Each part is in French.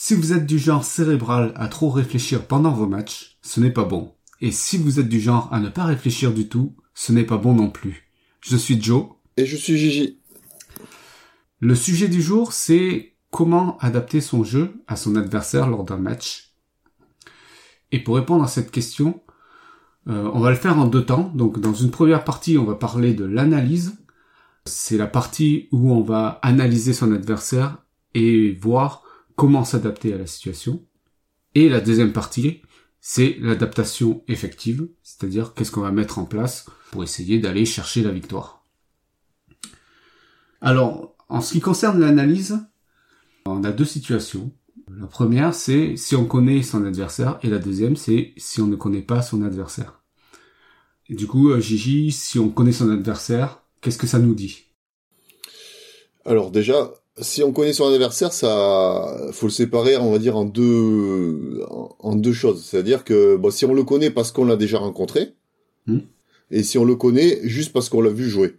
Si vous êtes du genre cérébral à trop réfléchir pendant vos matchs, ce n'est pas bon. Et si vous êtes du genre à ne pas réfléchir du tout, ce n'est pas bon non plus. Je suis Joe. Et je suis Gigi. Le sujet du jour, c'est comment adapter son jeu à son adversaire lors d'un match. Et pour répondre à cette question, euh, on va le faire en deux temps. Donc dans une première partie, on va parler de l'analyse. C'est la partie où on va analyser son adversaire et voir comment s'adapter à la situation. Et la deuxième partie, c'est l'adaptation effective, c'est-à-dire qu'est-ce qu'on va mettre en place pour essayer d'aller chercher la victoire. Alors, en ce qui concerne l'analyse, on a deux situations. La première, c'est si on connaît son adversaire, et la deuxième, c'est si on ne connaît pas son adversaire. Du coup, euh, Gigi, si on connaît son adversaire, qu'est-ce que ça nous dit? Alors déjà, si on connaît son adversaire, ça, faut le séparer, on va dire en deux, en deux choses. C'est-à-dire que, bon, si on le connaît parce qu'on l'a déjà rencontré, Hmm. et si on le connaît juste parce qu'on l'a vu jouer.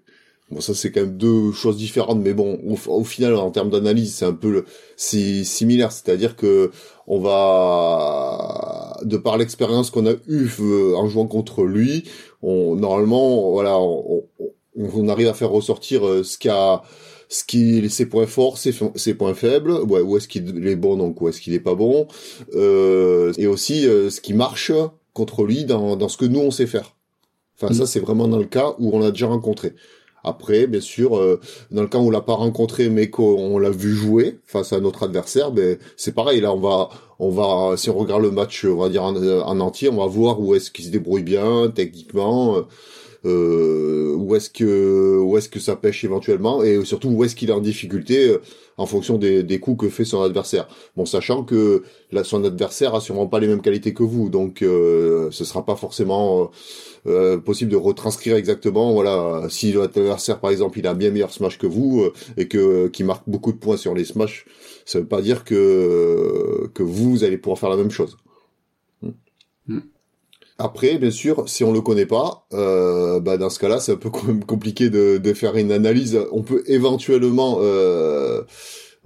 Bon, ça c'est quand même deux choses différentes, mais bon, au, au final, en termes d'analyse, c'est un peu, le- similaire. C'est-à-dire que on va, de par l'expérience qu'on a eue euh, en jouant contre lui, on, normalement, voilà, on, on- on arrive à faire ressortir euh, ce qu'a ce qui ses points forts, ses, ses points faibles, ouais, où est-ce qu'il est bon, donc où est-ce qu'il est pas bon, euh, et aussi euh, ce qui marche contre lui dans, dans ce que nous on sait faire. Enfin, Mm. ça c'est vraiment dans le cas où on l'a déjà rencontré. Après, bien sûr, euh, dans le cas où on l'a pas rencontré mais qu'on l'a vu jouer face à notre adversaire, ben c'est pareil. Là, on va, on va, si on regarde le match, on va dire en, en entier, on va voir où est-ce qu'il se débrouille bien techniquement. Euh, où est-ce que où est-ce que ça pêche éventuellement et surtout où est-ce qu'il est en difficulté euh, en fonction des, coups que fait son adversaire. Bon, sachant que son adversaire a sûrement pas les mêmes qualités que vous, donc euh, ce sera pas forcément euh, possible de retranscrire exactement. Voilà, si l'adversaire par exemple il a un bien meilleur smash que vous et que qui marque beaucoup de points sur les smash, ça veut pas dire que que vous allez pouvoir faire la même chose. Après, bien sûr, si on le connaît pas, euh, bah dans ce cas-là, c'est un peu compliqué de, faire une analyse. On peut éventuellement euh,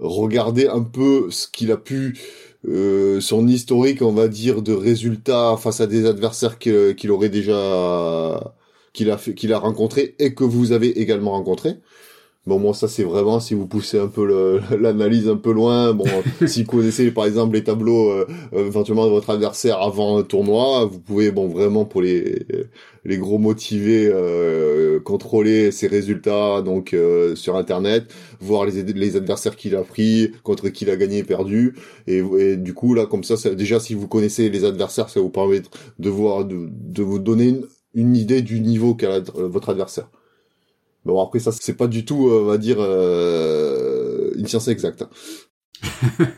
regarder un peu ce qu'il a pu, euh, son historique, on va dire, de résultats face à des adversaires qu'il aurait déjà, qu'il a qu'il a rencontré et que vous avez également rencontré. Bon, moi, ça, c'est vraiment, si vous poussez un peu l'analyse un peu loin, bon, si vous connaissez, par exemple, les tableaux, euh, euh, éventuellement, de votre adversaire avant un tournoi, vous pouvez, bon, vraiment, pour les, les gros motivés, euh, contrôler ses résultats, donc, euh, sur Internet, voir les, les adversaires qu'il a pris, contre qui il a gagné et perdu, et, et du coup, là, comme ça, ça, déjà, si vous connaissez les adversaires, ça vous permet de voir, de, de vous donner une, une idée du niveau qu'a votre adversaire. Bon après ça c'est pas du tout euh, on va dire euh, une science exacte. hein.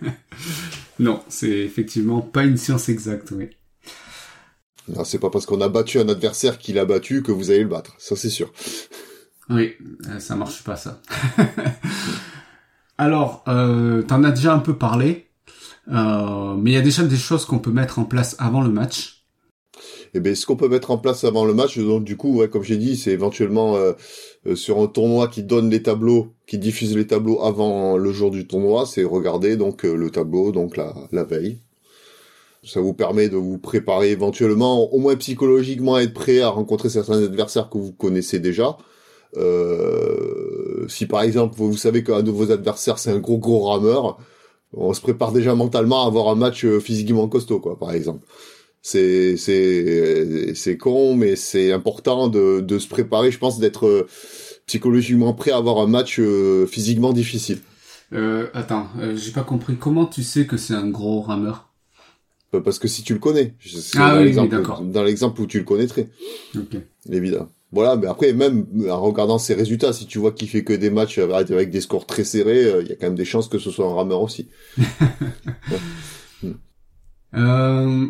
Non, c'est effectivement pas une science exacte, oui. Non, C'est pas parce qu'on a battu un adversaire qu'il a battu que vous allez le battre, ça c'est sûr. Oui, euh, ça marche pas ça. Alors, euh, t'en as déjà un peu parlé, euh, mais il y a déjà des choses qu'on peut mettre en place avant le match. Et ben ce qu'on peut mettre en place avant le match, donc du coup ouais, comme j'ai dit, c'est éventuellement euh, sur un tournoi qui donne les tableaux, qui diffuse les tableaux avant le jour du tournoi, c'est regarder donc euh, le tableau donc la, veille. Ça vous permet de vous préparer éventuellement, au moins psychologiquement, à être prêt à rencontrer certains adversaires que vous connaissez déjà. Euh, si par exemple vous, savez qu'un de vos adversaires c'est un gros gros rameur, on se prépare déjà mentalement à avoir un match euh, physiquement costaud quoi, par exemple. C'est c'est c'est con, mais c'est important de de se préparer, je pense, d'être euh, psychologiquement prêt à avoir un match euh, physiquement difficile. Euh, attends, euh, j'ai pas compris. Comment tu sais que c'est un gros rameur? Euh, Parce que si tu le connais, Ah dans oui, l'exemple- d'accord. dans l'exemple où tu le connaîtrais, Ok. évidemment. Voilà, mais après, même en regardant ses résultats, si tu vois qu'il fait que des matchs avec avec des scores très serrés, euh, il y a quand même des chances que ce soit un rameur aussi. Euh,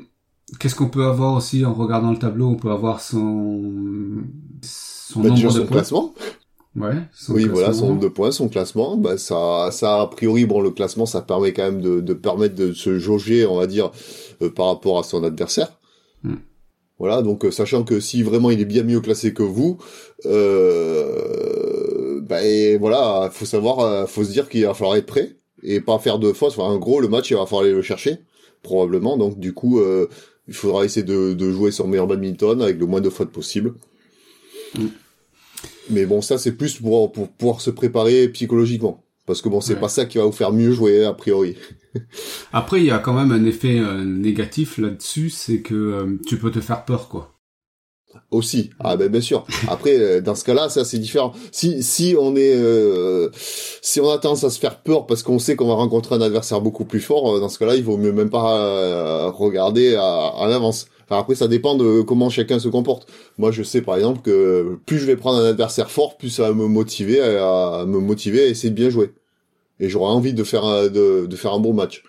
Qu'est-ce qu'on peut avoir aussi en regardant le tableau? On peut avoir son son bah, nombre déjà de son points. classement. Ouais. son Oui, voilà, son nombre de points, son classement. Bah, ça, ça, a priori, bon, le classement, ça permet quand même de, de permettre de se jauger, on va dire, euh, par rapport à son adversaire. Hmm. Voilà, donc euh, sachant que si vraiment il est bien mieux classé que vous, euh, bah, et voilà, faut savoir, euh, faut se dire qu'il va falloir être prêt et pas faire de fautes. Enfin, en gros, le match, il va falloir aller le chercher, probablement. Donc, du coup, euh, il faudra essayer de, de jouer son meilleur badminton avec le moins de fautes possible. Mm. Mais bon, ça, c'est plus pour, pour pouvoir se préparer psychologiquement. Parce que bon, c'est Ouais. pas ça qui va vous faire mieux jouer, a priori. Après, il y a quand même un effet euh, négatif là-dessus, c'est que euh, tu peux te faire peur, quoi. Aussi. Ah ben bien sûr. Après, euh, dans ce cas-là, ça c'est différent. Si si on est euh, si on a tendance à se faire peur parce qu'on sait qu'on va rencontrer un adversaire beaucoup plus fort, euh, dans ce cas-là, il vaut mieux même pas euh, regarder à, en avance. Enfin, après, ça dépend de comment chacun se comporte. Moi, je sais par exemple que plus je vais prendre un adversaire fort, plus ça va me motiver à, à me motiver à essayer de bien jouer. Et j'aurai envie de faire un, de, de faire un bon match.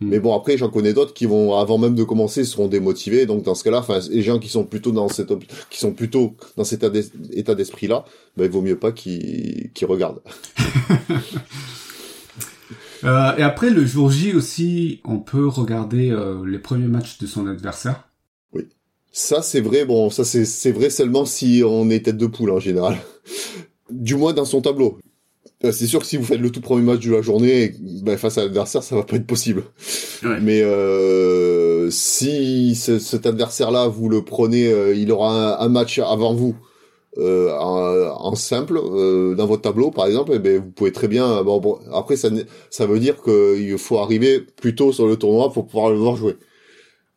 Mm. Mais bon, après, j'en connais d'autres qui vont, avant même de commencer, seront démotivés. Donc, dans ce cas-là, enfin, les gens qui sont plutôt dans cette, qui sont plutôt dans cet état d'es- état d'esprit-là, ben, il vaut mieux pas qu'ils, qu'ils regardent. Euh, et après, le jour J aussi, on peut regarder euh, les premiers matchs de son adversaire. Ça, c'est vrai, bon, ça, c'est, c'est vrai seulement si on est tête de poule, en général. Du moins dans son tableau. Euh, C'est sûr que si vous faites le tout premier match de la journée, ben, face à l'adversaire, ça va pas être possible. Ouais. Mais euh, si ce- cet adversaire-là, vous le prenez, euh, il aura un, un match avant vous euh, en, en simple euh, dans votre tableau, par exemple, eh ben, vous pouvez très bien. Bon, bon, après, ça, ça veut dire qu'il faut arriver plus tôt sur le tournoi pour pouvoir le voir jouer.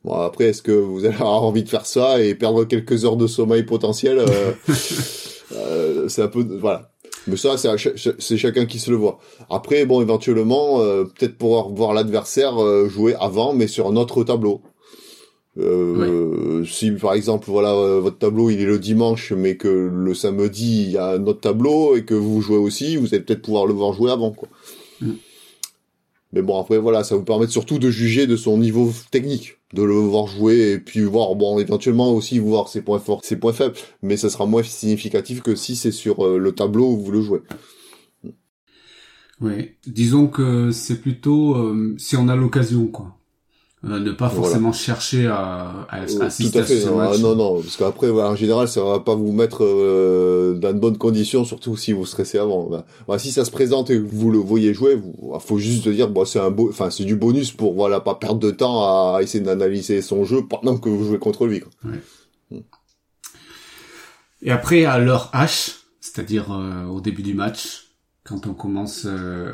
Bon, après, est-ce que vous allez avoir envie de faire ça et perdre quelques heures de sommeil potentiel euh, euh, C'est un peu voilà. Mais ça, c'est chacun qui se le voit. Après, bon, éventuellement, euh, peut-être pouvoir voir l'adversaire euh, jouer avant, mais sur un autre tableau. Euh, Si par exemple, voilà, votre tableau il est le dimanche, mais que le samedi il y a un autre tableau et que vous jouez aussi, vous allez peut-être pouvoir le voir jouer avant, quoi. Mm. Mais bon, après voilà, ça vous permet surtout de juger de son niveau technique, de le voir jouer et puis voir, bon, éventuellement aussi voir ses points forts, ses points faibles, mais ça sera moins significatif que si c'est sur euh, le tableau où vous le jouez. Oui. Disons que c'est plutôt euh, si on a l'occasion, quoi. Euh, ne pas Voilà. forcément chercher à, à Euh, assister Tout à fait. ce match. ah, non, non, parce qu'après, voilà, en général, ça va pas vous mettre euh, dans de bonnes conditions, surtout si vous stressez avant. Bah, voilà, si ça se présente et que vous le voyez jouer, vous, faut juste dire, bon, c'est un beau, enfin, c'est du bonus pour, voilà, pas perdre de temps à essayer d'analyser son jeu pendant que vous jouez contre lui. Quoi. Et après, à l'heure H, c'est-à-dire euh, au début du match, quand on commence euh,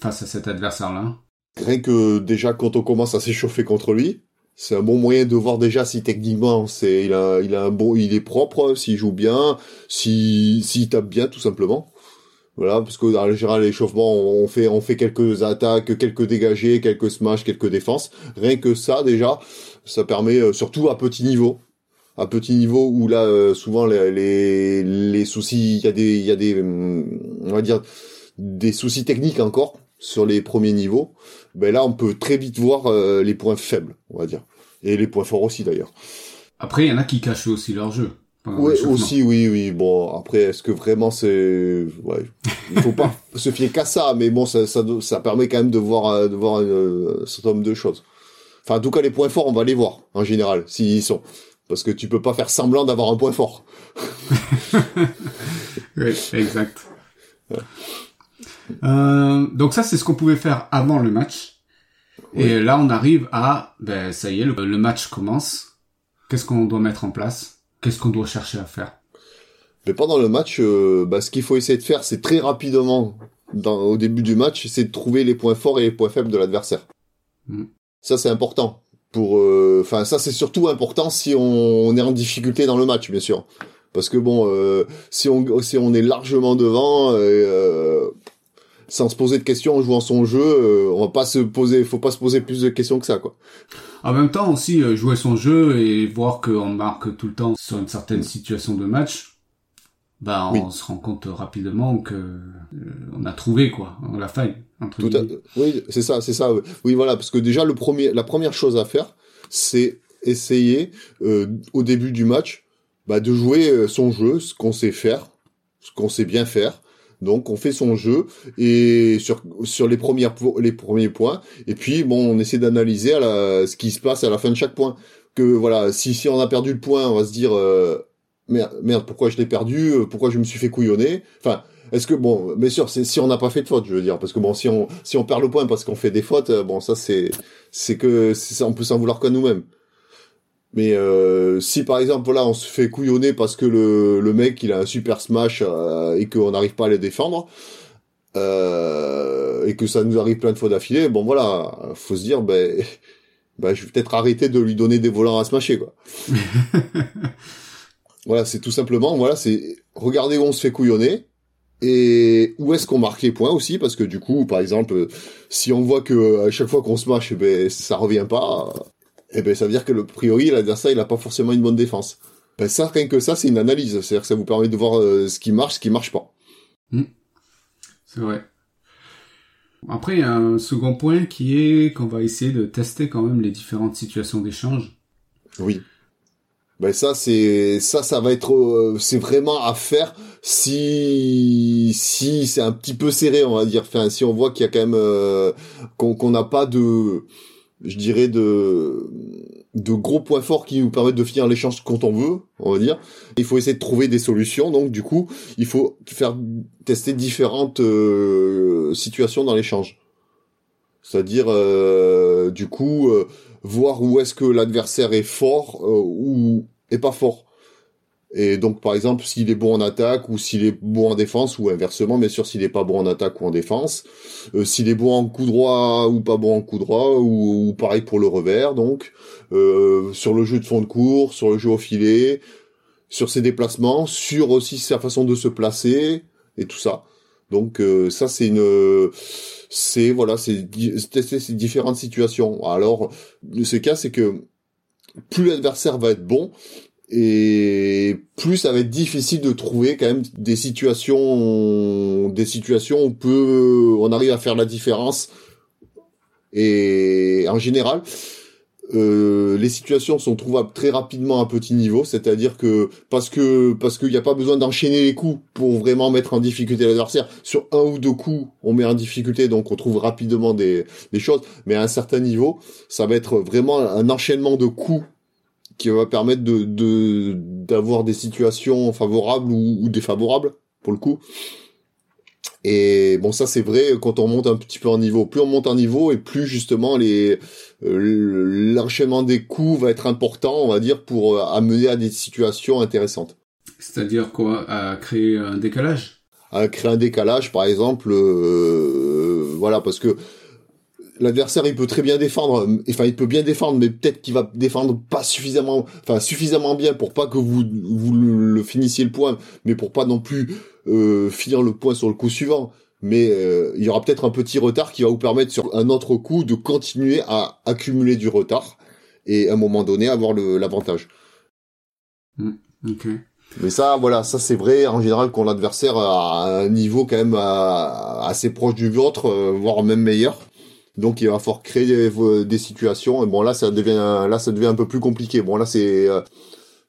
face à cet adversaire-là. Rien que déjà quand on commence à s'échauffer contre lui, c'est un bon moyen de voir déjà si techniquement c'est il a il a un bon il est propre, s'il joue bien, si s'il tape bien tout simplement. Voilà, parce que dans le général l'échauffement on fait on fait quelques attaques, quelques dégagés, quelques smash, quelques défenses. Rien que ça déjà, ça permet euh, surtout à petit niveau. À petit niveau où là euh, souvent les, les les soucis, il y a des il y a des hum, on va dire des soucis techniques encore sur les premiers niveaux ben là on peut très vite voir euh, les points faibles, on va dire. Et les points forts aussi d'ailleurs. Après, il y en a qui cachent aussi leur jeu. Ouais, l'échauffement. aussi, oui, oui. Bon, après, est-ce que vraiment c'est, ouais, il faut pas se fier qu'à ça, mais bon, ça, ça, ça permet quand même de voir, euh, de voir euh, un certain nombre de choses. Enfin, en tout cas, les points forts, on va les voir en général, s'ils y sont, parce que tu peux pas faire semblant d'avoir un point fort. Oui, exact. Euh, donc ça, c'est ce qu'on pouvait faire avant le match. Et là, on arrive à, ben, ça y est, le, le match commence. Qu'est-ce qu'on doit mettre en place? Qu'est-ce qu'on doit chercher à faire? Mais pendant le match, euh, bah, ce qu'il faut essayer de faire, c'est très rapidement, dans, au début du match, c'est de trouver les points forts et les points faibles de l'adversaire. Mm. Ça, c'est important. Pour, euh, enfin, ça, c'est surtout important si on, on est en difficulté dans le match, bien sûr. Parce que bon, euh, si on, si on est largement devant, euh, sans se poser de questions en jouant son jeu, euh, on va pas se poser, faut pas se poser plus de questions que ça, quoi. En même temps aussi, euh, jouer son jeu et voir qu'on marque tout le temps sur une certaine situation de match, bah, on Oui. se rend compte rapidement que euh, on a trouvé quoi, la faille. entre Tout à... Oui, c'est ça, c'est ça. Oui, voilà, parce que déjà le premier, la première chose à faire, c'est essayer au début du match bah, de jouer son jeu, ce qu'on sait faire, ce qu'on sait bien faire. Donc on fait son jeu et sur sur les premières les premiers points et puis bon on essaie d'analyser ce qui se passe à la fin de chaque point. Que voilà si si on a perdu le point on va se dire merde, merde pourquoi je l'ai perdu pourquoi je me suis fait couillonner? Enfin est-ce que bon, bien sûr, c'est si on n'a pas fait de faute, je veux dire, parce que bon, si on si on perd le point parce qu'on fait des fautes, bon, ça c'est c'est que on peut s'en vouloir que nous-mêmes. Mais euh, si par exemple voilà on se fait couillonner parce que le, le mec il a un super smash euh, et qu'on n'arrive pas à les défendre euh, et que ça nous arrive plein de fois d'affilée, bon voilà, faut se dire ben ben je vais peut-être arrêter de lui donner des volants à smasher quoi. voilà, c'est tout simplement voilà, c'est regarder où on se fait couillonner et où est-ce qu'on marque les points aussi parce que du coup par exemple si on voit que à chaque fois qu'on smash ben ça revient pas eh ben ça veut dire que le priori l'adversaire il a pas forcément une bonne défense. Ben ça rien que ça c'est une analyse, c'est-à-dire que ça vous permet de voir euh, ce qui marche, ce qui marche pas. Hmm. C'est vrai. Après il y a un second point qui est qu'on va essayer de tester quand même les différentes situations d'échange. Oui. Ben ça c'est ça ça va être euh, c'est vraiment à faire si si c'est un petit peu serré on va dire enfin si on voit qu'il y a quand même euh, qu'on n'a pas de je dirais, de, de gros points forts qui nous permettent de finir l'échange quand on veut, on va dire. Il faut essayer de trouver des solutions. Donc, du coup, il faut faire tester différentes euh, situations dans l'échange. C'est-à-dire, euh, du coup, euh, voir où est-ce que l'adversaire est fort ou est pas fort. Et donc, par exemple, s'il est bon en attaque ou s'il est bon en défense, ou inversement, bien sûr, s'il est pas bon en attaque ou en défense, euh, s'il est bon en coup droit ou pas bon en coup droit, ou, pareil pour le revers, donc, euh, sur le jeu de fond de cours, sur le jeu au filet, sur ses déplacements, sur aussi sa façon de se placer, et tout ça. Donc, euh, ça, c'est une... C'est, voilà, c'est différentes situations. Alors, ce cas, c'est que plus l'adversaire va être bon, et plus ça va être difficile de trouver quand même des situations des situations où on peut on arrive à faire la différence et en général euh, les situations sont trouvables très rapidement à petit niveau, c'est-à-dire que parce que parce qu'il n'y a pas besoin d'enchaîner les coups pour vraiment mettre en difficulté l'adversaire. Sur un ou deux coups, on met en difficulté, donc on trouve rapidement des, des choses. Mais à un certain niveau, ça va être vraiment un enchaînement de coups qui va permettre de d'avoir des situations favorables ou, défavorables pour le coup. Et bon, ça c'est vrai quand on monte un petit peu en niveau. Plus on monte en niveau et plus justement les euh, l'enchaînement des coups va être important, on va dire, pour euh, amener à des situations intéressantes. C'est-à-dire quoi? À créer un décalage? À créer un décalage, par exemple, euh, voilà, parce que l'adversaire il peut très bien défendre enfin il peut bien défendre mais peut-être qu'il va défendre pas suffisamment enfin suffisamment bien pour pas que vous vous le, finissiez le point mais pour pas non plus euh, finir le point sur le coup suivant. Mais euh, il y aura peut-être un petit retard qui va vous permettre sur un autre coup de continuer à accumuler du retard et à un moment donné avoir l'avantage. Mmh, ok. Mais ça, voilà, ça c'est vrai en général quand l'adversaire a un niveau quand même euh, assez proche du vôtre, voire même meilleur. Donc il va falloir créer des, situations. Et bon là ça devient un peu plus compliqué. Bon là c'est euh,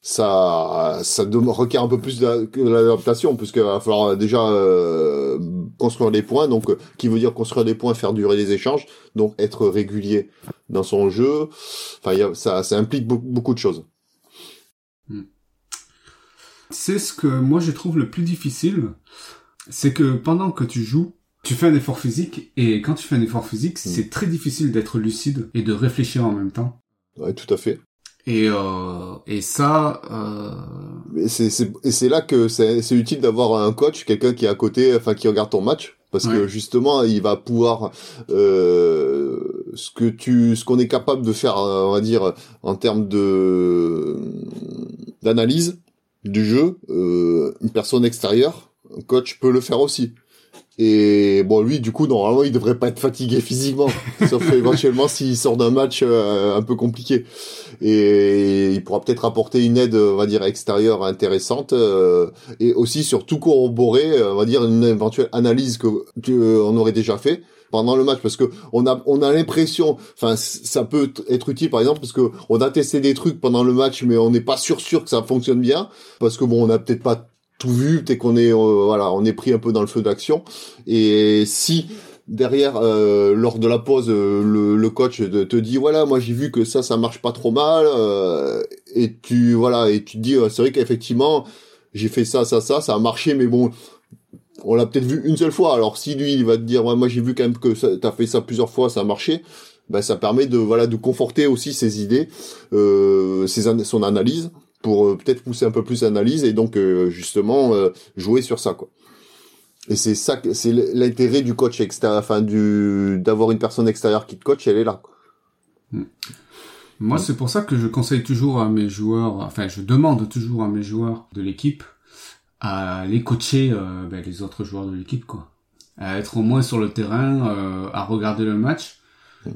ça ça requiert un peu plus d'adaptation puisqu'il va falloir déjà euh, construire des points. Donc qui veut dire construire des points, faire durer les échanges, donc être régulier dans son jeu. Enfin ça ça implique beaucoup, de choses. Hmm. C'est ce que moi je trouve le plus difficile, c'est que pendant que tu joues, tu fais un effort physique et quand tu fais un effort physique, mm. c'est très difficile d'être lucide et de réfléchir en même temps. Ouais, tout à fait. Et euh, et ça. Euh... Et c'est c'est là que c'est c'est utile d'avoir un coach, quelqu'un qui est à côté, enfin qui regarde ton match, parce que justement il va pouvoir euh, ce que tu ce qu'on est capable de faire, on va dire en termes de d'analyse du jeu, euh, une personne extérieure, un coach peut le faire aussi. Et bon, lui, du coup, normalement, il devrait pas être fatigué physiquement, sauf éventuellement s'il sort d'un match euh, un peu compliqué. Et il pourra peut-être apporter une aide, on va dire, extérieure intéressante, euh, et aussi surtout corroborer, on va dire, une éventuelle analyse que on aurait déjà fait, pendant le match. Parce que on a on a l'impression enfin ça peut être utile par exemple parce que on a testé des trucs pendant le match mais on n'est pas sûr sûr que ça fonctionne bien. Parce que bon on a peut-être pas tout vu peut-être qu'on est euh, voilà on est pris un peu dans le feu d'action et si derrière euh, lors de la pause le, le, coach te dit voilà moi j'ai vu que ça ça marche pas trop mal et tu voilà et tu te dis c'est vrai qu'effectivement j'ai fait ça ça ça ça a marché mais bon on l'a peut-être vu une seule fois. Alors si lui il va te dire moi j'ai vu quand même que t'as fait ça plusieurs fois, ça a marché. Ben, ça permet de voilà de conforter aussi ses idées, euh, ses son analyse pour euh, peut-être pousser un peu plus l'analyse et donc euh, justement euh, jouer sur ça quoi. Et c'est ça c'est l'intérêt du coach extérieur, enfin du d'avoir une personne extérieure qui te coach, elle est là. Hmm. Moi, c'est pour ça que je conseille toujours à mes joueurs, enfin, je demande toujours à mes joueurs de l'équipe à les coacher euh, ben, les autres joueurs de l'équipe quoi à être au moins sur le terrain euh, à regarder le match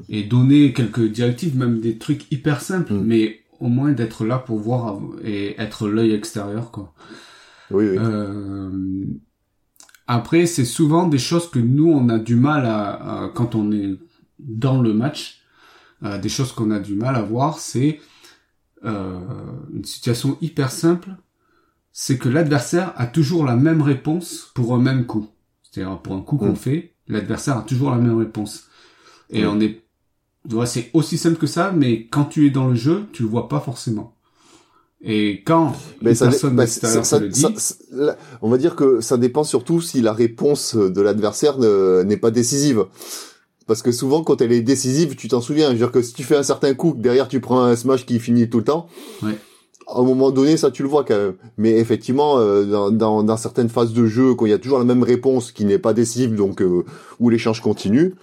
et donner quelques directives même des trucs hyper simples mm. mais au moins d'être là pour voir et être l'œil extérieur quoi oui, oui. Euh, après c'est souvent des choses que nous on a du mal à, quand on est dans le match euh, des choses qu'on a du mal à voir c'est euh, une situation hyper simple c'est que l'adversaire a toujours la même réponse pour un même coup. C'est-à-dire pour un coup qu'on mm. fait, l'adversaire a toujours la même réponse. Et mm. on est, c'est aussi simple que ça, mais quand tu es dans le jeu, tu le vois pas forcément. Et quand mais ça, personne bah, ça, ça, le dit, on va dire que ça dépend surtout si la réponse de l'adversaire n'est pas décisive. Parce que souvent, quand elle est décisive, tu t'en souviens. Je veux dire que si tu fais un certain coup, derrière tu prends un smash qui finit tout le temps, ouais à un moment donné, ça tu le vois quand même. Mais effectivement, euh, dans, dans, dans, certaines phases de jeu, quand il y a toujours la même réponse qui n'est pas décisive, donc euh, où l'échange continue,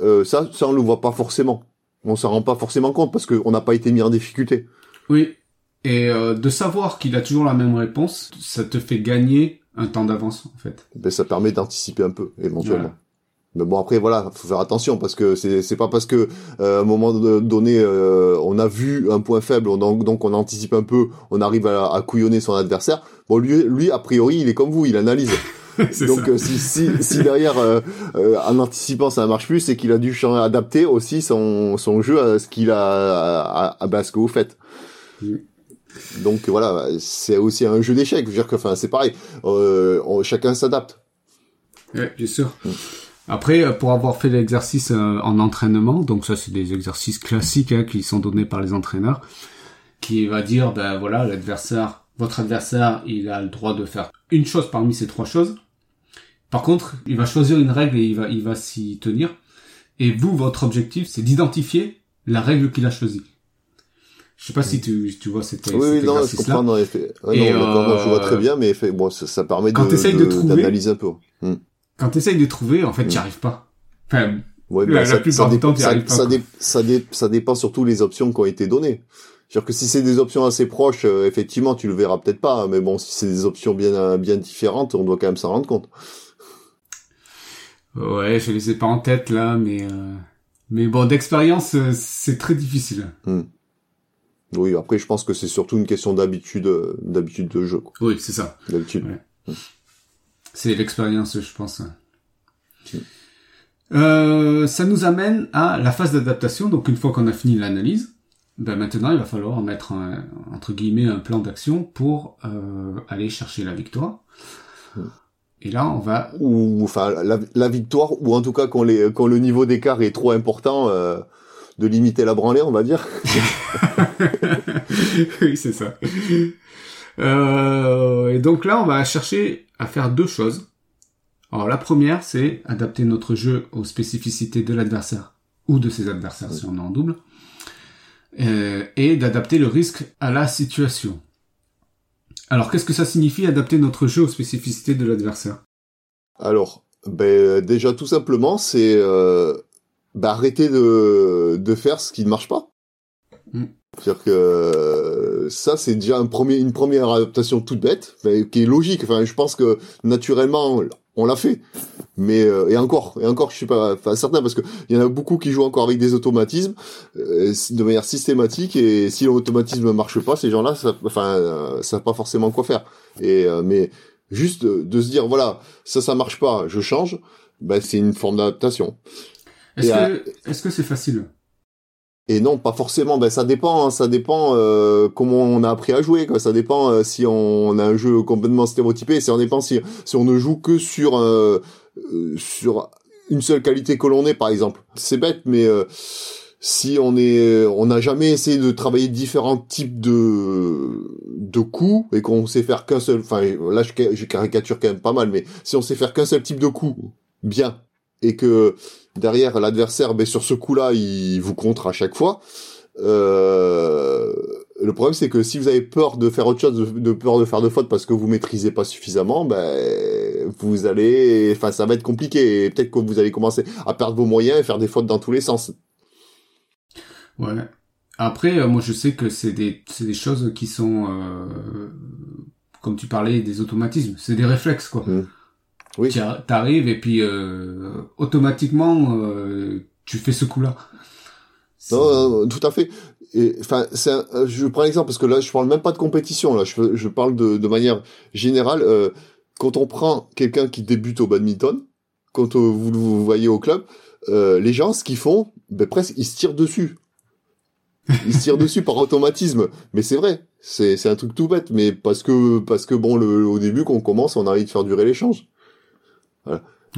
euh, ça, ça on le voit pas forcément. On s'en rend pas forcément compte parce qu'on n'a pas été mis en difficulté. Oui. Et de savoir qu'il a toujours la même réponse, ça te fait gagner un temps d'avance en fait. Ben, ça permet d'anticiper un peu éventuellement. Mais bon après voilà, faut faire attention parce que c'est c'est pas parce que euh, à un moment donné euh, on a vu un point faible donc donc on anticipe un peu, on arrive à, à couillonner son adversaire. Bon lui lui a priori il est comme vous, il analyse. donc euh, si, si si derrière en anticipant ça ne marche plus, c'est qu'il a dû adapter aussi son son jeu à ce qu'il a à, à, ce que vous faites. Donc voilà, c'est aussi un jeu d'échecs. Je veux dire que enfin c'est pareil, chacun s'adapte. Ouais, bien sûr. Mm. Après, euh, pour avoir fait l'exercice euh, en entraînement, donc ça c'est des exercices classiques hein, qui sont donnés par les entraîneurs, qui va dire, ben voilà, l'adversaire, votre adversaire, il a le droit de faire une chose parmi ces trois choses. Par contre, il va choisir une règle et il va, il va s'y tenir. Et vous, votre objectif, c'est d'identifier la règle qu'il a choisie. Je sais pas si tu, tu vois cette, oui, oui, non, je comprends, non, effet. Non, je vois très bien, mais bon, ça, ça permet de, d'analyser un peu. Hmm quand tu essayes de trouver, en fait, tu n'y arrives pas. Enfin, ouais, la, ça, plupart du temps, tu arrives pas. Ça, ça, ça, dépend surtout les options qui ont été données. C'est-à-dire que si c'est des options assez proches, euh, effectivement, tu le verras peut-être pas. Mais bon, si c'est des options bien, bien différentes, on doit quand même s'en rendre compte. Ouais, je les ai pas en tête là, mais euh... mais bon, d'expérience, euh, c'est très difficile. Mm. Oui, après, je pense que c'est surtout une question d'habitude, euh, d'habitude de jeu. Quoi. Oui, c'est ça. D'habitude. Ouais. C'est l'expérience, je pense. Euh, ça nous amène à la phase d'adaptation. Donc une fois qu'on a fini l'analyse, ben maintenant il va falloir mettre un, entre guillemets un plan d'action pour euh, aller chercher la victoire. Et là, on va ou enfin la, victoire ou en tout cas quand les quand le niveau d'écart est trop important. Euh, de limiter la branlée, on va dire. oui, c'est ça. Euh, et donc là, on va chercher à faire deux choses. Alors la première, c'est adapter notre jeu aux spécificités de l'adversaire ou de ses adversaires si on est en double, euh, et d'adapter le risque à la situation. Alors qu'est-ce que ça signifie adapter notre jeu aux spécificités de l'adversaire? Alors, ben, déjà tout simplement, c'est euh, ben, arrêter de, de faire ce qui ne marche pas. Mm. C'est-à-dire que ça, c'est déjà un premier, une première adaptation toute bête, qui est logique. Enfin, je pense que naturellement, on l'a fait. Mais euh, et encore, et encore, je suis pas certain parce que il y en a beaucoup qui jouent encore avec des automatismes euh, de manière systématique et si l'automatisme ne marche pas, ces gens-là, ça, enfin, savent pas forcément quoi faire. Et mais juste de, se dire voilà, ça, ça marche pas, je change. Ben, c'est une forme d'adaptation. Est-ce que est-ce que c'est facile? Et non, pas forcément. Ben ça dépend. Hein. ça dépend euh, comment on a appris à jouer. Quoi. Ça dépend euh, si on a un jeu complètement stéréotypé. Ça dépend si si on ne joue que sur euh, sur une seule qualité que l'on est, par exemple. C'est bête, mais si on est, on n'a jamais essayé de travailler différents types de de coups et qu'on sait faire qu'un seul. Enfin, là, je, je caricature quand même pas mal, mais si on sait faire qu'un seul type de coup, bien, et que derrière l'adversaire, ben sur ce coup-là, il vous contre à chaque fois. Euh, le problème, c'est que si vous avez peur de faire autre chose, de, peur de faire de fautes parce que vous maîtrisez pas suffisamment, ben vous allez, enfin, ça va être compliqué. Et peut-être que vous allez commencer à perdre vos moyens et faire des fautes dans tous les sens. Ouais. Après, euh, moi, je sais que c'est des, c'est des choses qui sont, euh, comme tu parlais, des automatismes. C'est des réflexes, quoi. Mmh. Oui. Tu arrives et puis euh, automatiquement euh, tu fais ce coup-là. Non, tout à fait. Enfin, je prends l'exemple parce que là, je parle même pas de compétition. Là, je, je parle de, de manière générale. Euh, quand on prend quelqu'un qui débute au badminton, quand euh, vous le voyez au club, euh, les gens, ce qu'ils font, ben presque, ils se tirent dessus. Ils se tirent dessus par automatisme. Mais c'est vrai, c'est c'est un truc tout bête. Mais parce que parce que bon, le, au début, qu'on commence, on a envie de faire durer l'échange.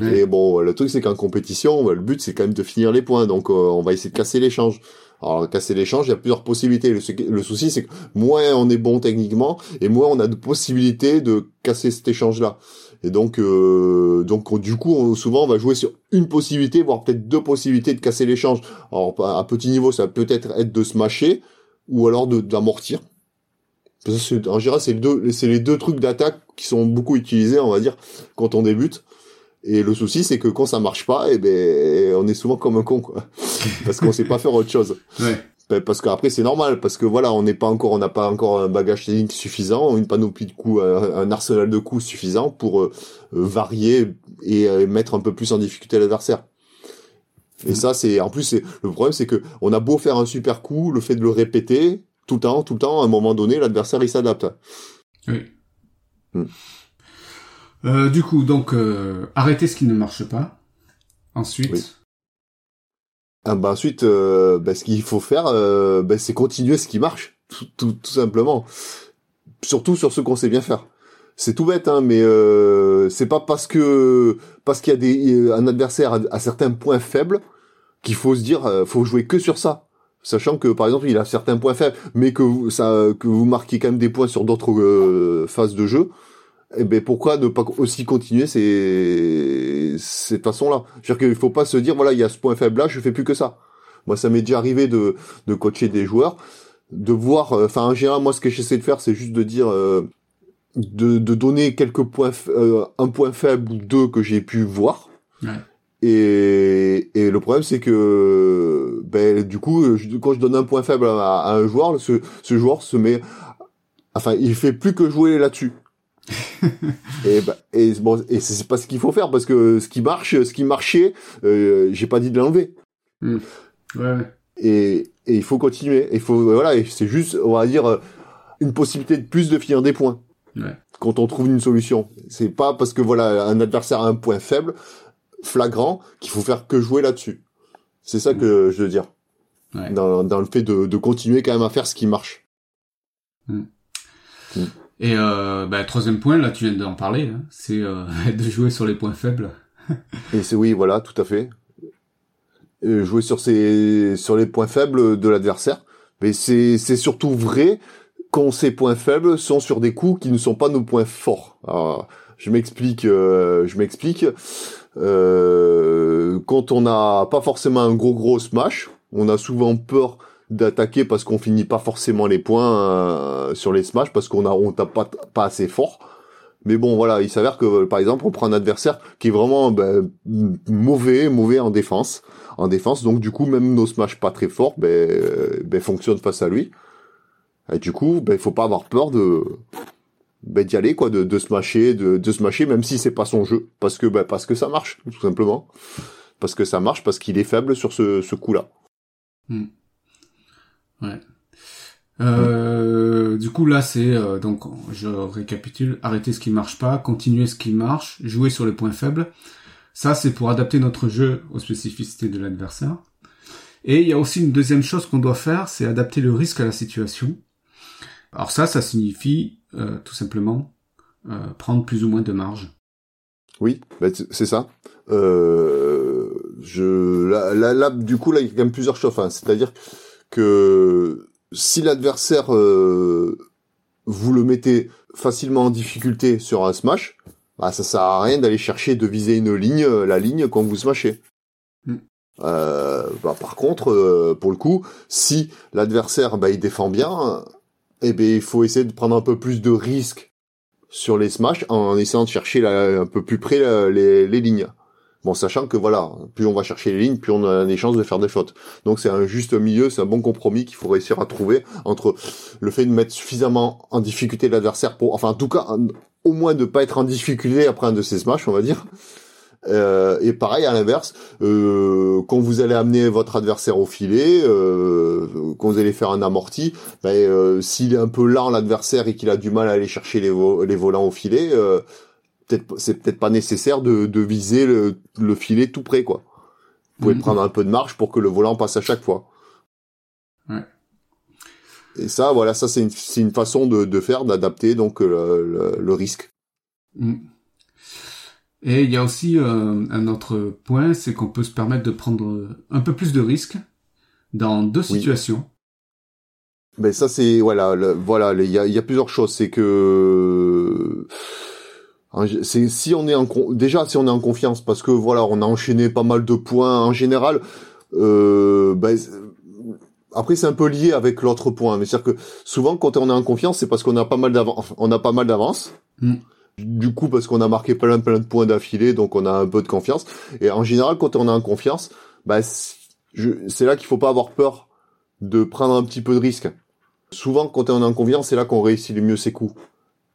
Et bon, le truc c'est qu'en compétition, le but c'est quand même de finir les points, donc euh, on va essayer de casser l'échange. Alors casser l'échange, il y a plusieurs possibilités. Le, souci c'est que moins on est bon techniquement et moins on a de possibilités de casser cet échange-là. Et donc, euh, donc du coup, souvent on va jouer sur une possibilité, voire peut-être deux possibilités de casser l'échange. Alors à petit niveau, ça va peut-être être de smasher ou alors de d'amortir. En général, c'est les deux trucs d'attaque qui sont beaucoup utilisés, on va dire, quand on débute. Et le souci, c'est que quand ça marche pas, eh ben, on est souvent comme un con, quoi. Parce qu'on sait pas faire autre chose. Ouais. Parce qu'après, c'est normal, parce que voilà, on n'est pas encore, on n'a pas encore un bagage technique suffisant, une panoplie de coups, un, arsenal de coups suffisant pour euh, varier et euh, mettre un peu plus en difficulté l'adversaire. Et ça, c'est, en plus, c'est, le problème, c'est que on a beau faire un super coup, le fait de le répéter, tout le temps, tout le temps, à un moment donné, l'adversaire, il s'adapte. Oui. Hmm. Euh, du coup, donc, euh, arrêter ce qui ne marche pas. Ensuite. Ah bah ensuite, euh, bah, ce qu'il faut faire, bah, c'est continuer ce qui marche, tout, tout, simplement. Surtout sur ce qu'on sait bien faire. C'est tout bête, hein, mais c'est pas parce que parce qu'il y a des un adversaire à, certains points faibles qu'il faut se dire, faut jouer que sur ça sachant que par exemple il a certains points faibles mais que vous, ça que vous marquez quand même des points sur d'autres phases de jeu eh ben pourquoi ne pas aussi continuer ces cette façon-là C'est-à-dire qu'il faut pas se dire voilà il y a ce point faible là, je fais plus que ça. Moi ça m'est déjà arrivé de de coacher des joueurs, de voir, euh, enfin en général moi ce que j'essaie de faire c'est juste de dire euh, de, de donner quelques points, euh, un point faible ou deux que j'ai pu voir. Ouais. Et, et le problème c'est que ben du coup quand je donne un point faible à, à un joueur, ce, ce joueur se met, enfin il fait plus que jouer là-dessus et bah, et bon et c'est pas ce qu'il faut faire parce que ce qui marche ce qui marchait euh, j'ai pas dit de l'enlever. Hmm. ouais, ouais. et et il faut continuer. Il faut voilà c'est juste on va dire euh, une possibilité de plus de finir des points. Ouais. quand on trouve une solution. C'est pas parce que voilà un adversaire a un point faible flagrant qu'il faut faire que jouer là-dessus. C'est ça que je veux dire. Dans, dans le fait de, de continuer quand même à faire ce qui marche. Hmm. Et euh, bah, troisième point, là tu viens d'en parler, hein, c'est euh, de jouer sur les points faibles. Et c'est oui, voilà, tout à fait. jouer sur ces sur les points faibles de l'adversaire. Mais c'est c'est surtout vrai quand ces points faibles sont sur des coups qui ne sont pas nos points forts. Alors, je m'explique, euh, je m'explique. Euh, quand on n'a pas forcément un gros gros smash, on a souvent peur d'attaquer parce qu'on finit pas forcément les points euh, sur les smash parce qu'on a on tape pas pas assez fort. Mais bon, voilà, il s'avère que par exemple, on prend un adversaire qui est vraiment ben, mauvais, mauvais en défense, en défense. Donc du coup, même nos smash pas très forts, ben, ben fonctionnent face à lui. Et du coup, ben faut pas avoir peur de ben, d'y aller quoi, de, de smasher, de, de smasher, même si c'est pas son jeu, parce que ben parce que ça marche, tout simplement, parce que ça marche, parce qu'il est faible sur ce, ce coup-là. Hmm. Ouais. Euh, du coup là c'est euh, donc je récapitule arrêter ce qui marche pas, continuer ce qui marche, jouer sur les points faibles. Ça, c'est pour adapter notre jeu aux spécificités de l'adversaire. Et il y a aussi une deuxième chose qu'on doit faire, c'est adapter le risque à la situation. Alors ça, ça signifie euh, tout simplement euh, prendre plus ou moins de marge. Oui, bah, c'est ça. Euh, je là, là, du coup, là, il y a quand même plusieurs choses. Hein. C'est-à-dire que si l'adversaire euh, vous le mettez facilement en difficulté sur un smash, bah, ça sert à rien d'aller chercher de viser une ligne, la ligne quand vous smashez. Mm. Euh, bah, par contre, euh, pour le coup, si l'adversaire bah, il défend bien, eh ben il faut essayer de prendre un peu plus de risques sur les smash en essayant de chercher un peu plus près les, les lignes. Bon, sachant que voilà, plus on va chercher les lignes, plus on a des chances de faire des fautes. Donc c'est un juste milieu, c'est un bon compromis qu'il faut réussir à trouver entre le fait de mettre suffisamment en difficulté l'adversaire pour, enfin en tout cas, au moins de pas être en difficulté après un de ces smash, on va dire, euh, et pareil à l'inverse, euh, quand vous allez amener votre adversaire au filet, euh, quand vous allez faire un amorti, ben, euh, s'il est un peu lent l'adversaire et qu'il a du mal à aller chercher les, volants au filet, peut-être c'est peut-être pas nécessaire de, de viser le, le, filet tout près quoi. Vous pouvez mhm. prendre un peu de marge pour que le volant passe à chaque fois. Ouais. Et ça, voilà, ça c'est une, une façon de, de faire, d'adapter donc le, le, risque. Mhm. Et il y a aussi euh, un autre point, c'est qu'on peut se permettre de prendre un peu plus de risques dans deux situations. Mais ça c'est voilà, voilà, il y a, y a, plusieurs choses. C'est que c'est si on est en déjà si on est en confiance parce que voilà, on a enchaîné pas mal de points en général. Euh, ben, après c'est un peu lié avec l'autre point, mais c'est-à-dire que souvent quand on est en confiance, c'est parce qu'on a pas mal d'avance, on a pas mal d'avance. Mm du coup parce qu'on a marqué plein plein de points d'affilée, donc on a un peu de confiance. Et en général, quand on a en confiance, bah c'est là qu'il faut pas avoir peur de prendre un petit peu de risque. Souvent, quand on est en confiance, c'est là qu'on réussit le mieux ses coups.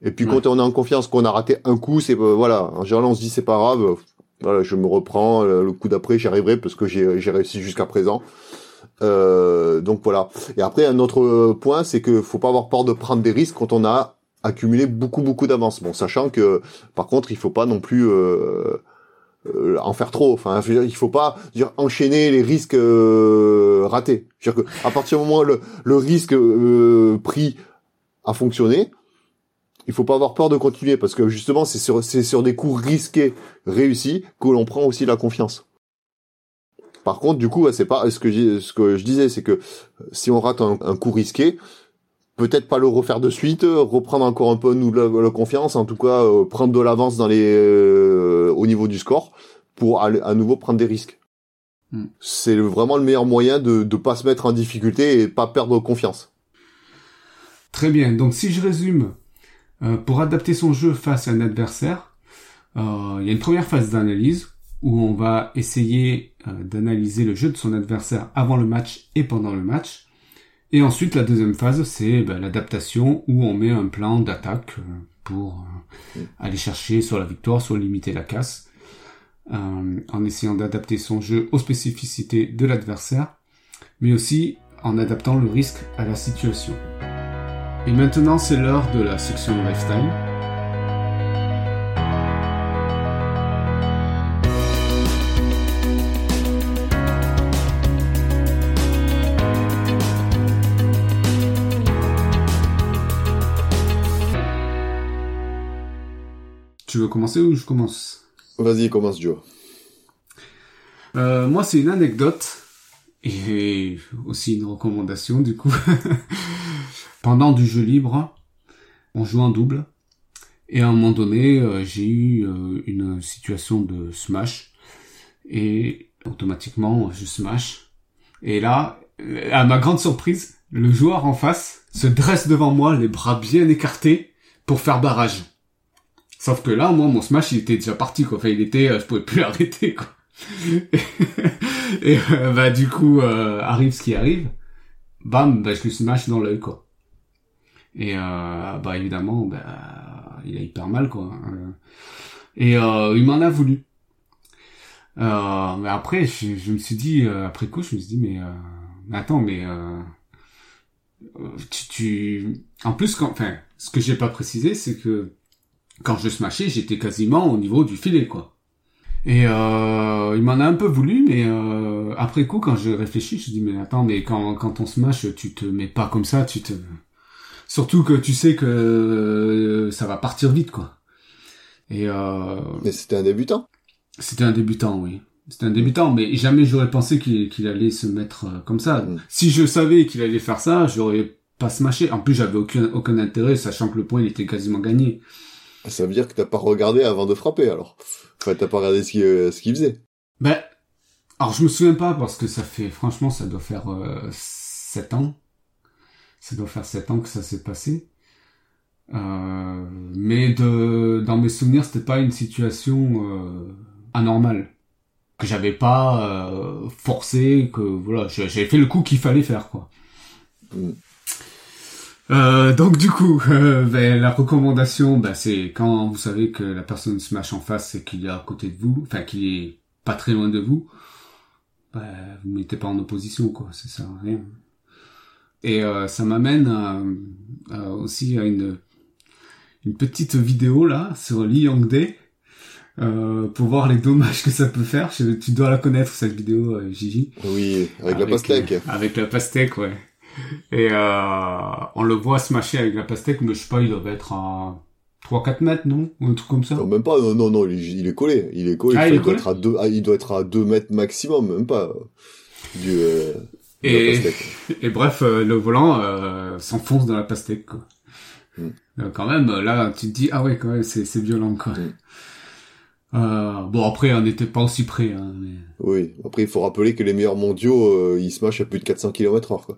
Et puis quand on est en confiance, qu'on a raté un coup, c'est euh, voilà. En général, on se dit c'est pas grave. Voilà, je me reprends. Euh, le coup d'après, j'y arriverai parce que j'ai réussi jusqu'à présent. Euh, donc voilà. Et après, un autre point, c'est que faut pas avoir peur de prendre des risques quand on a accumuler beaucoup beaucoup d'avance. Bon, sachant que par contre, il faut pas non plus euh, euh, en faire trop. Enfin, je veux dire, il faut pas dire enchaîner les risques euh, ratés. Je veux dire que à partir du moment où le, le risque euh, pris a fonctionné, il faut pas avoir peur de continuer parce que justement, c'est sur c'est sur des coups risqués réussis que l'on prend aussi la confiance. Par contre, du coup, c'est pas ce que je, ce que je disais, c'est que si on rate un, un coup risqué, peut-être pas le refaire de suite, euh, reprendre encore un peu nous la, confiance, en tout cas euh, prendre de l'avance dans les euh, au niveau du score pour à nouveau prendre des risques. Hmm. C'est vraiment le meilleur moyen de ne pas se mettre en difficulté et pas perdre confiance. Très bien. Donc si je résume, pour adapter son jeu face à un adversaire, il y a une première phase d'analyse où on va essayer d'analyser le jeu de son adversaire avant le match et pendant le match et ensuite, la deuxième phase, c'est ben, l'adaptation où on met un plan d'attaque euh, pour euh, aller chercher soit la victoire, soit limiter la casse, euh, en essayant d'adapter son jeu aux spécificités de l'adversaire, mais aussi en adaptant le risque à la situation. Et maintenant, c'est l'heure de la section lifestyle. Tu veux commencer ou je commence? Vas-y, commence Joe. Euh, moi, c'est une anecdote et aussi une recommandation du coup. Pendant du jeu libre, on joue en double et à un moment donné, euh, j'ai eu euh, une situation de smash et automatiquement je smash. Et là, à ma grande surprise, le joueur en face se dresse devant moi, les bras bien écartés, pour faire barrage. Sauf que là, moi, mon smash, il était déjà parti, quoi. Enfin, il était, euh, je pouvais plus l'arrêter, quoi. et bah du coup, arrive ce qui arrive. Bam, bah je lui smash dans l'œil, quoi. Et bah évidemment, bah il a hyper mal, quoi. Et il m'en a voulu. mais après, je, me suis dit, après coup, je me suis dit, mais, mais attends, mais tu, tu, en plus, quand, enfin, ce que j'ai pas précisé, c'est que quand je smashais, j'étais quasiment au niveau du filet, quoi. Et euh, il m'en a un peu voulu, mais euh, après coup, quand je réfléchis, je dis mais attends, mais quand quand on se tu te mets pas comme ça, tu te surtout que tu sais que euh, ça va partir vite, quoi. Et euh, Mais c'était un débutant. c'était un débutant, oui. C'était un débutant, mais jamais j'aurais pensé qu'il allait se mettre euh, comme ça. Mm. Si je savais qu'il allait faire ça, j'aurais pas smashé. En plus, j'avais aucun, aucun intérêt, sachant que le point, il était quasiment gagné. Ça veut dire que t'as pas regardé avant de frapper, alors. Enfin, t'as pas regardé ce qu'il euh, ce qu'il faisait. Ben, alors je me souviens pas parce que ça fait, franchement, ça doit faire euh, 7 ans. Ça doit faire 7 ans que ça s'est passé. Euh, mais de, dans mes souvenirs, c'était pas une situation euh, anormale. Que j'avais pas euh, forcé, que voilà, j'avais fait le coup qu'il fallait faire, quoi. Mm. Euh, donc du coup, euh, ben, la recommandation, ben, c'est quand vous savez que la personne se mâche en face et qu'il est à côté de vous, enfin qu'il est pas très loin de vous, ben, vous mettez pas en opposition, quoi, ça sert à rien. Et euh, ça m'amène à- à aussi à une, une petite vidéo là sur Lee Young-dae euh, pour voir les dommages que ça peut faire. Je- tu dois la connaître cette vidéo, euh, Gigi. Oui, avec, la pastèque. euh, avec la pastèque, ouais. Et on le voit smasher avec la pastèque, mais je sais pas, il doit être à 3-4 mètres, non? Ou un truc comme ça? Non, même pas, non, non, non, il, est- il est collé. Il est collé. Ah, Enfin, il est doit collé? être à deux, ah, il doit être à 2 mètres maximum, même pas. Du, Et, et bref, euh, le volant euh, s'enfonce dans la pastèque, quoi. Mm. Donc, quand même, là, tu te dis, ah ouais, quand même, c'est, c'est violent, quoi. Mm. Euh, bon, après, on n'était pas aussi près, hein, mais... Oui. Après, il faut rappeler que les meilleurs mondiaux, euh, ils se mâchent à plus de 400 km heure, quoi.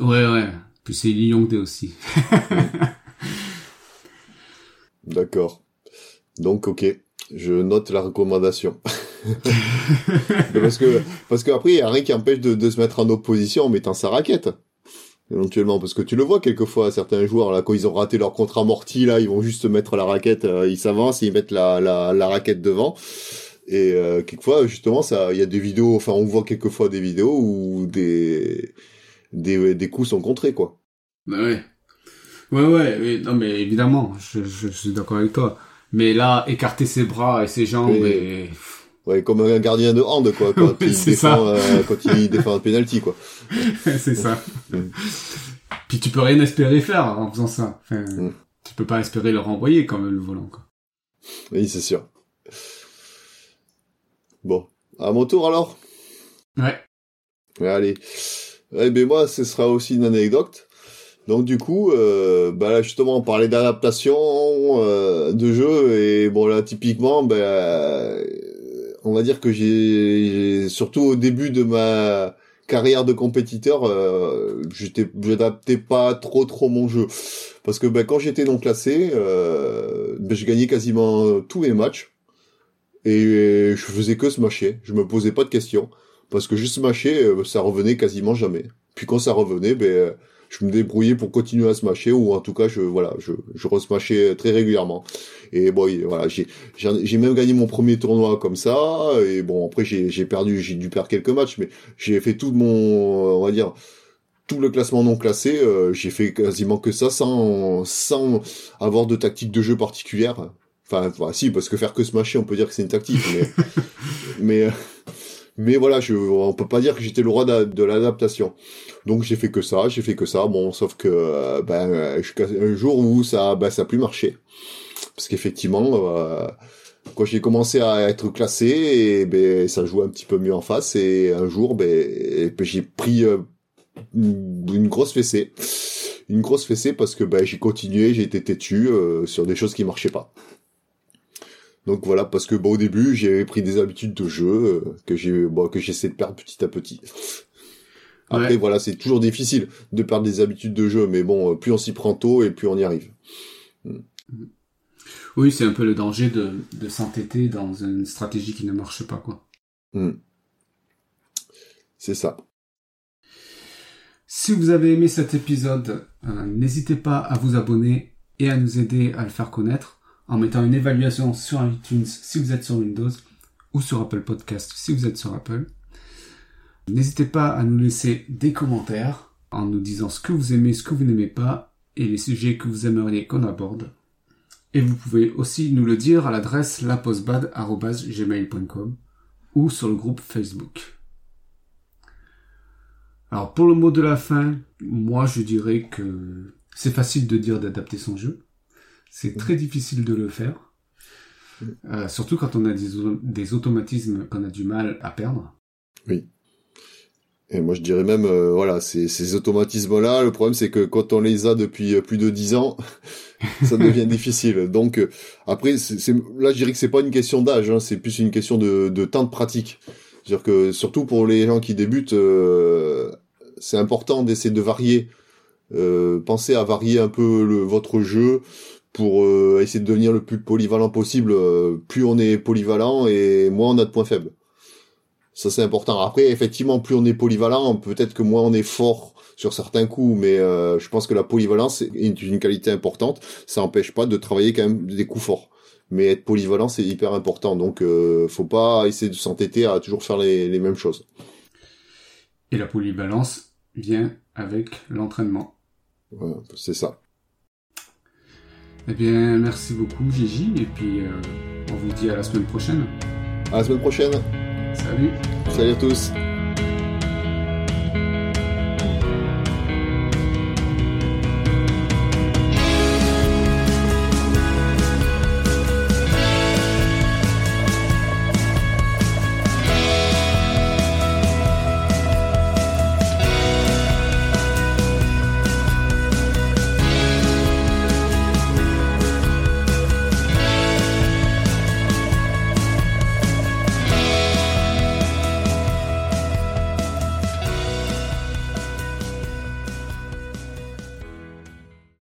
Ouais, ouais. Puis c'est Lee Young-dae aussi. D'accord. Donc, ok. Je note la recommandation. Mais parce que, parce qu'après, il y a rien qui empêche de, de se mettre en opposition en mettant sa raquette. Éventuellement, parce que tu le vois quelquefois, certains joueurs, là, quand ils ont raté leur contre amorti, là, ils vont juste mettre la raquette, euh, ils s'avancent, et ils mettent la, la, la raquette devant. Et euh, quelquefois, justement, ça, il y a des vidéos, enfin, on voit quelquefois des vidéos où des, des, des coups sont contrés, quoi. Bah ouais. Ouais, ouais, oui, non, mais évidemment, je, je, je suis d'accord avec toi. Mais là, écarter ses bras et ses jambes et... Ouais, comme un gardien de hand, quoi, quand Ouais, il défend, ça. euh, quand il défend un penalty, quoi. c'est ça. Puis tu peux rien espérer faire en faisant ça. Enfin, Mm. Tu peux pas espérer le renvoyer quand même, le volant, quoi. Oui, c'est sûr. Bon, à mon tour alors. Ouais. Allez. Eh ben moi, ce sera aussi une anecdote. Donc du coup, euh, bah là justement, on parlait d'adaptation euh, de jeu et bon là typiquement, ben on va dire que j'ai surtout au début de ma carrière de compétiteur, euh, j'étais j'adaptais pas trop trop mon jeu. Parce que ben quand j'étais non classé, euh, ben, je gagnais quasiment tous mes matchs. Et je faisais que smasher, je me posais pas de questions. Parce que juste smasher, euh, ça revenait quasiment jamais. Puis quand ça revenait, ben, euh, je me débrouillais pour continuer à smasher ou en tout cas, je voilà, je, je resmashais très régulièrement. Et bon, et voilà, j'ai j'ai même gagné mon premier tournoi comme ça. Et bon, après j'ai j'ai perdu, j'ai dû perdre quelques matchs, mais j'ai fait tout mon, on va dire, tout le classement non classé. euh, j'ai fait quasiment que ça sans sans avoir de tactique de jeu particulière. Enfin, voilà, si, parce que faire que smasher, on peut dire que c'est une tactique, mais mais euh, mais voilà, je, on peut pas dire que j'étais le roi d'a- de l'adaptation. Donc j'ai fait que ça, j'ai fait que ça. Bon, sauf que euh, ben euh, un jour où ça, ben, ça a plus marché, parce qu'effectivement, euh, quand j'ai commencé à être classé, et ben ça jouait un petit peu mieux en face. Et un jour, ben, et ben, j'ai pris euh, une, une grosse fessée, une grosse fessée parce que ben j'ai continué, j'ai été têtu euh, sur des choses qui marchaient pas. Donc voilà, parce que bon, au début, j'ai pris des habitudes de jeu euh, que j'ai, bon, que j'essaie de perdre petit à petit. Après, Ouais. voilà, c'est toujours difficile de perdre des habitudes de jeu, mais bon, euh, plus on s'y prend tôt et plus on y arrive. Oui, c'est un peu le danger de, de s'entêter dans une stratégie qui ne marche pas, quoi. Hmm. C'est ça. Si vous avez aimé cet épisode, euh, n'hésitez pas à vous abonner et à nous aider à le faire connaître en mettant une évaluation sur iTunes si vous êtes sur Windows ou sur Apple Podcast si vous êtes sur Apple. N'hésitez pas à nous laisser des commentaires en nous disant ce que vous aimez, ce que vous n'aimez pas et les sujets que vous aimeriez qu'on aborde. Et vous pouvez aussi nous le dire à l'adresse lapostbad.gmail.com ou sur le groupe Facebook. Alors pour le mot de la fin, moi je dirais que c'est facile de dire d'adapter son jeu. C'est très difficile de le faire. Euh, surtout quand on a des, automatismes qu'on a du mal à perdre. Oui. Et moi, je dirais même, euh, voilà, ces, automatismes-là, le problème, c'est que quand on les a depuis euh, plus de dix ans, ça devient difficile. Donc, après, là, je dirais que c'est pas une question d'âge, hein, c'est plus une question de, temps de pratique. C'est-à-dire que, surtout pour les gens qui débutent, c'est important d'essayer de varier. pensez à varier un peu votre jeu pour essayer de devenir le plus polyvalent possible. plus on est polyvalent et moins on a de points faibles. Ça c'est important. Après, effectivement, plus on est polyvalent, peut-être que moins on est fort sur certains coups, mais euh, je pense que la polyvalence est une qualité importante. Ça n'empêche pas de travailler quand même des coups forts. Mais être polyvalent, c'est hyper important. Donc, euh, faut pas essayer de s'entêter à toujours faire les, les mêmes choses. Et la polyvalence vient avec l'entraînement. Voilà, c'est ça. Eh bien, merci beaucoup, Gigi, et puis euh, on vous dit à la semaine prochaine. À la semaine prochaine. Salut. Salut à tous.